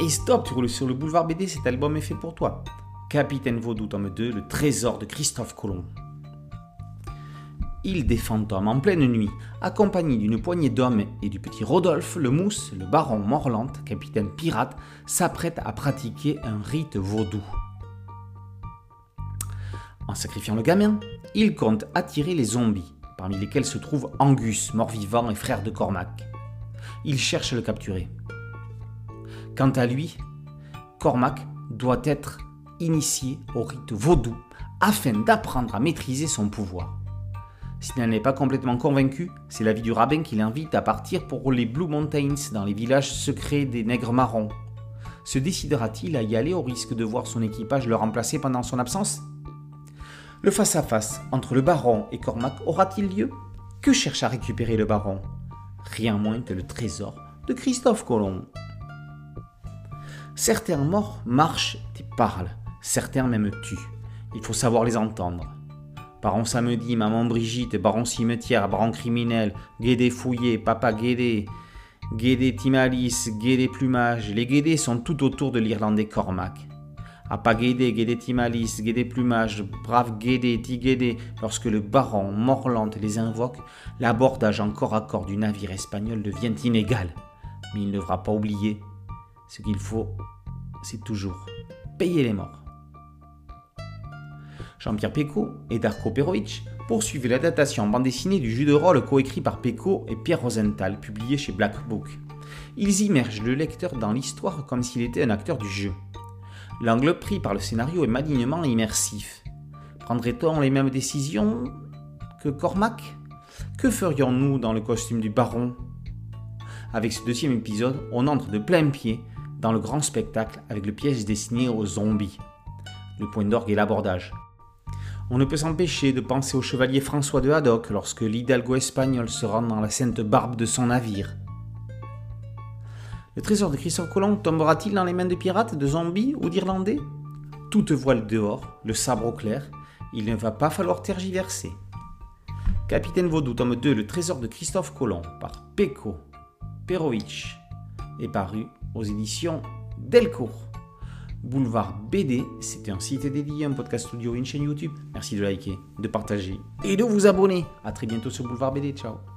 Et stop, tu roules sur le boulevard BD, cet album est fait pour toi. Capitaine Vaudou, tome 2, le trésor de Christophe Colomb. Il défend Tom en pleine nuit, accompagné d'une poignée d'hommes et du petit Rodolphe, le mousse, le baron Morlante, capitaine pirate, s'apprête à pratiquer un rite vaudou. En sacrifiant le gamin, il compte attirer les zombies, parmi lesquels se trouve Angus, mort-vivant et frère de Cormac. Il cherche à le capturer. Quant à lui, Cormac doit être initié au rite vaudou afin d'apprendre à maîtriser son pouvoir. S'il n'en est pas complètement convaincu, c'est l'avis du rabbin qui l'invite à partir pour les Blue Mountains dans les villages secrets des nègres marrons. Se décidera-t-il à y aller au risque de voir son équipage le remplacer pendant son absence? Le face-à-face entre le baron et Cormac aura-t-il lieu? Que cherche à récupérer le baron? Rien moins que le trésor de Christophe Colomb. Certains morts marchent et parlent, certains même tuent. Il faut savoir les entendre. Baron Samedi, Maman Brigitte, Baron Cimetière, Baron Criminel, Guédé Fouillé, Papa Guédé, Guédé Timalis, Guédé Plumage. Les Guédés sont tout autour de l'Irlandais Cormac. Apa Guédé, Guédé Timalis, Guédé Plumage, Brave Guédé, Tigédé, lorsque le baron Morlante les invoque, l'abordage en corps à corps du navire espagnol devient inégal. Mais il ne devra pas oublier ce qu'il faut, c'est toujours payer les morts. Jean-Pierre Pecot et Darko Perovic poursuivent l'adaptation en bande dessinée du jeu de rôle coécrit par Pecot et Pierre Rosenthal, publié chez Black Book. Ils immergent le lecteur dans l'histoire comme s'il était un acteur du jeu. L'angle pris par le scénario est malignement immersif. Prendrait-on les mêmes décisions que Cormac? Que ferions-nous dans le costume du baron? Avec ce deuxième épisode, on entre de plein pied le grand spectacle avec le piège destiné aux zombies. Le point d'orgue est l'abordage. On ne peut s'empêcher de penser au chevalier François de Haddock lorsque l'hidalgo espagnol se rend dans la sainte barbe de son navire. Le trésor de Christophe Colomb tombera-t-il dans les mains de pirates, de zombies ou d'Irlandais? Toute voile dehors, le sabre au clair, il ne va pas falloir tergiverser. Capitaine Vaudou, tome 2, Le trésor de Christophe Colomb, par Peko Perovic, est paru aux éditions Delcourt. Boulevard BD, c'était un site dédié, un podcast studio, une chaîne YouTube. Merci de liker, de partager et de vous abonner. A très bientôt sur Boulevard BD. Ciao